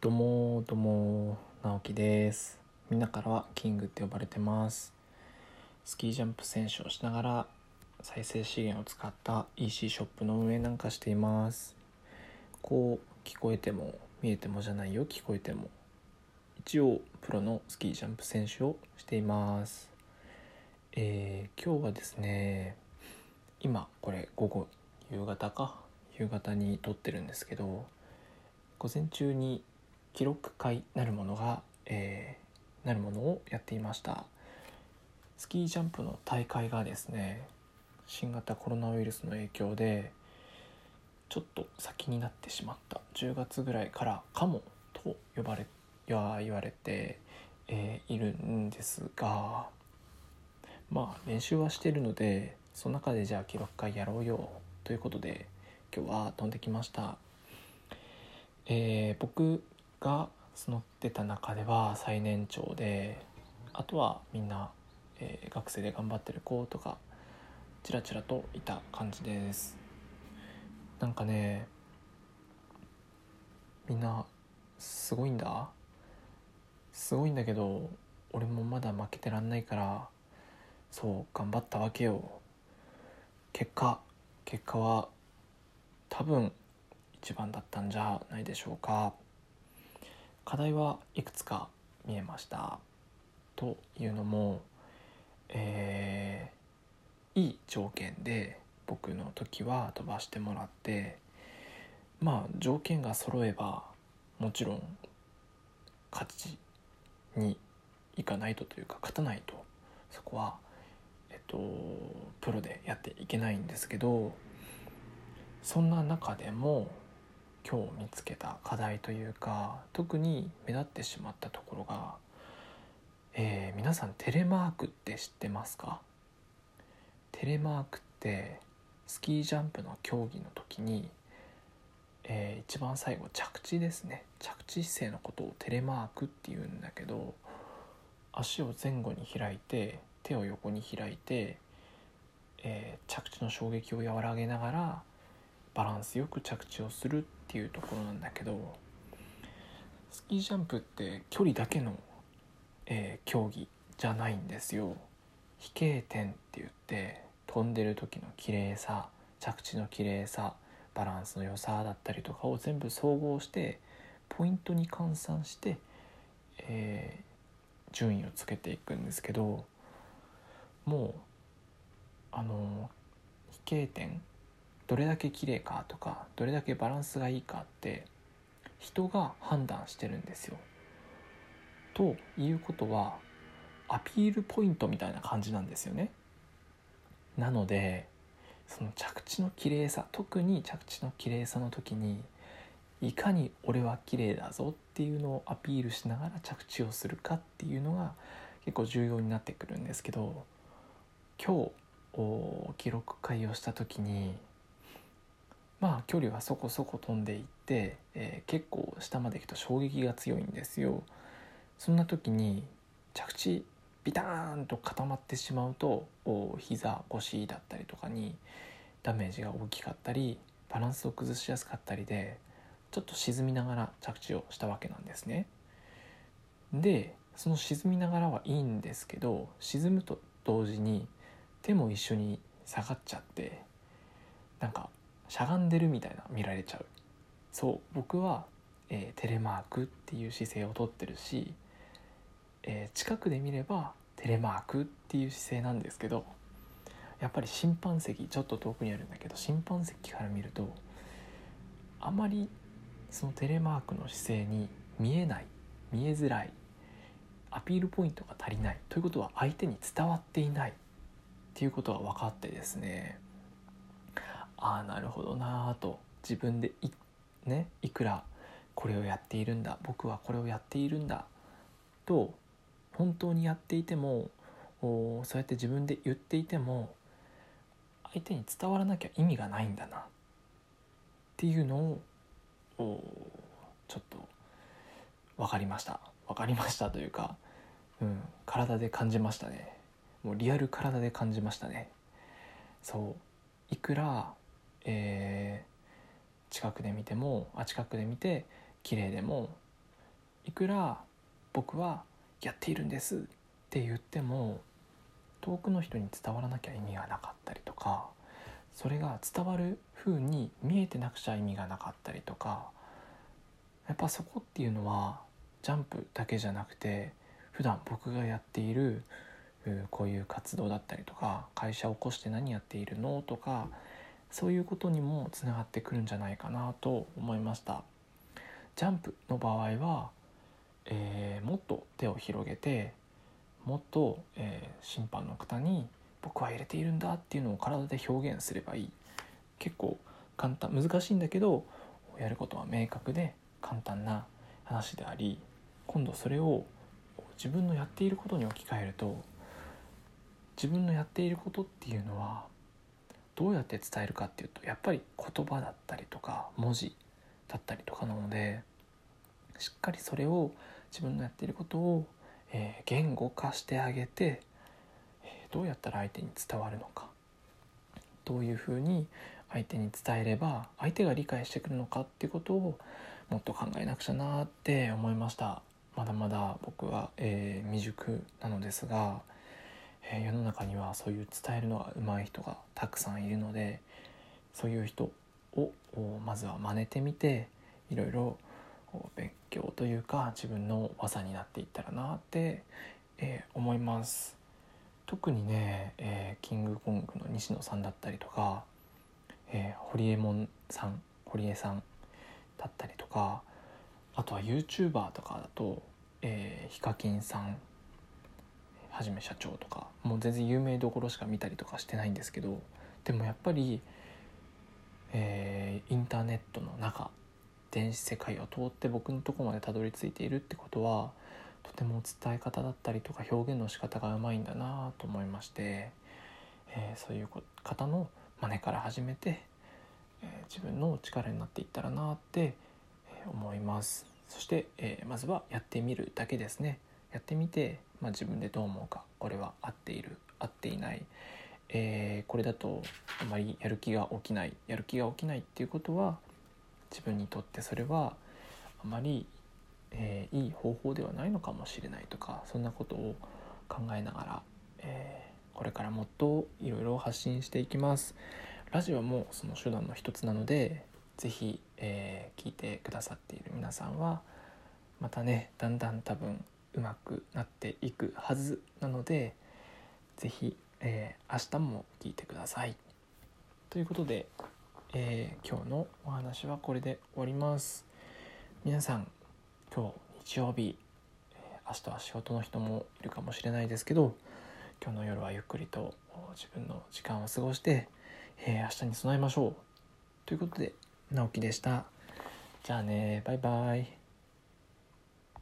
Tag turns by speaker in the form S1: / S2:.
S1: どうもどうも直樹です。みんなからはキングって呼ばれてます。スキージャンプ選手をしながら再生資源を使った EC ショップの運営なんかしています。こう聞こえても見えてもじゃないよ聞こえても。一応プロのスキージャンプ選手をしています。えー、今日はですね今これ午後夕方か？夕方に撮ってるんですけど午前中に記録会なるものが、えー、なるものをやっていました。スキージャンプの大会がですね新型コロナウイルスの影響でちょっと先になってしまった。10月ぐらいからかもと呼ばれや言われて、えー、いるんですがまあ練習はしてるのでその中でじゃあ記録会やろうよということで今日は飛んできました、えー、僕が募ってた中では最年長であとはみんな、えー、学生で頑張ってる子とかちらちらといた感じです。なんかねみんなすごいんだ。すごいんだけど俺もまだ負けてらんないからそう頑張ったわけよ。結果結果は多分一番だったんじゃないでしょうか。課題はいくつか見えました。というのも、えー、いい条件で僕の時は飛ばしてもらってまあ条件が揃えばもちろん勝ちにいかないとというか勝たないとそこはえっとプロでやっていけないんですけどそんな中でも今日見つけた課題というか特に目立ってしまったところが、えー、皆さんテレマークって知ってますか？テレマークってスキージャンプの競技の時に、えー、一番最後着地ですね。着地姿勢のことをテレマークっていうんだけど足を前後に開いて手を横に開いて、えー、着地の衝撃を和らげながらバランスよく着地をするっていうところなんだけどスキージャンプって距離だけの、えー、競技じゃないんですよ。飛型点って言って飛んでる時の綺麗さ着地の綺麗さバランスの良さだったりとかを全部総合してポイントに換算して、えー、順位をつけていくんですけどもうあの飛型点どれだけ綺麗かとかどれだけバランスがいいかって人が判断してるんですよ。ということはアピールポイントみたいな感じなんですよね。なのでその着地の綺麗さ特に着地の綺麗さの時にいかに俺は綺麗だぞっていうのをアピールしながら着地をするかっていうのが結構重要になってくるんですけど今日記録会をした時にまあ距離はそこそこ飛んでいって、えー、結構下まで行くと衝撃が強いんですよ。そんな時に着地ビターンと固まってしまうと膝腰だったりとかにダメージが大きかったりバランスを崩しやすかったりでちょっと沈みながら着地をしたわけなんですね。でその沈みながらはいいんですけど沈むと同時に手も一緒に下がっちゃってなんかしゃがんでるみたいな見られちゃう。そう僕は、えー、テレマークっていう姿勢をとってるし、えー、近くで見ればテレマークっていう姿勢なんですけどやっぱり審判席ちょっと遠くにあるんだけど審判席から見るとあまりそのテレマークの姿勢に見えない見えづらいアピールポイントが足りないということは相手に伝わっていないっていうことが分かってですね。ああなるほどなと。自分でい,、ね、いくらこれをやっているんだ。僕はこれをやっているんだ。と本当にやっていてもそうやって自分で言っていても相手に伝わらなきゃ意味がないんだなっていうのをちょっと分かりました。分かりましたというか、うん、体で感じましたね。もうリアル体で感じましたね。そういくらえー、近くで見てもあ近くで見て綺麗でもいくら僕はやっているんですって言っても遠くの人に伝わらなきゃ意味がなかったりとかそれが伝わる風に見えてなくちゃ意味がなかったりとかやっぱそこっていうのはジャンプだけじゃなくて普段僕がやっているこういう活動だったりとか会社を起こして何やっているのとかそういうことにもつながってくるんじゃないかなと思いました。ジャンプの場合は、えー、もっと手を広げてもっと、えー、審判の方に僕は入れているんだっていうのを体で表現すればいい。結構簡単難しいんだけどやることは明確で簡単な話であり今度それを自分のやっていることに置き換えると自分のやっていることっていうのはどうやって伝えるかっていうとやっぱり言葉だったりとか文字だったりとかなのでしっかりそれを自分のやっていることを、えー、言語化してあげて、えー、どうやったら相手に伝わるのかどういうふうに相手に伝えれば相手が理解してくるのかっていうことをもっと考えなくちゃなって思いました。まだまだ僕は、えー、未熟なのですが、え、世の中にはそういう伝えるのが上手い人がたくさんいるのでそういう人をまずは真似てみていろいろ勉強というか自分の技になっていったらなって、えー、思います。特にね、えー、キングコングの西野さんだったりとか、えー、堀江門さん堀江さんだったりとかあとは YouTuber とかだと、えー、ヒカキンさんはじめ社長とかもう全然有名どころしか見たりとかしてないんですけどでもやっぱり、えー、インターネットの中電子世界を通って僕のとこまでたどり着いているってことはとても伝え方だったりとか表現の仕方がうまいんだなと思いまして、えー、そういう方の真似から始めて、えー、自分の力になっていったらなって、思います。そして、えまずはやってみるだけですね。やってみて、まあ、自分でどう思うかこれは合っている合っていない、えこれだとあまりやる気が起きないやる気が起きないっていうことは自分にとってそれはあまり、えー、いい方法ではないのかもしれないとかそんなことを考えながら、えー、これからもっといろいろ発信していきます。ラジオもその手段の一つなので是非、えー、聞いてくださっている皆さんはまたねだんだん多分うまくなっていくはずなので是非、えー、明日も聞いてください。ということでえー、今日のお話はこれで終わります。皆さん今日日曜日、明日は仕事の人もいるかもしれないですけど今日の夜はゆっくりと自分の時間を過ごして、えー、明日に備えましょう。ということで直樹でした。じゃあねバイバイ。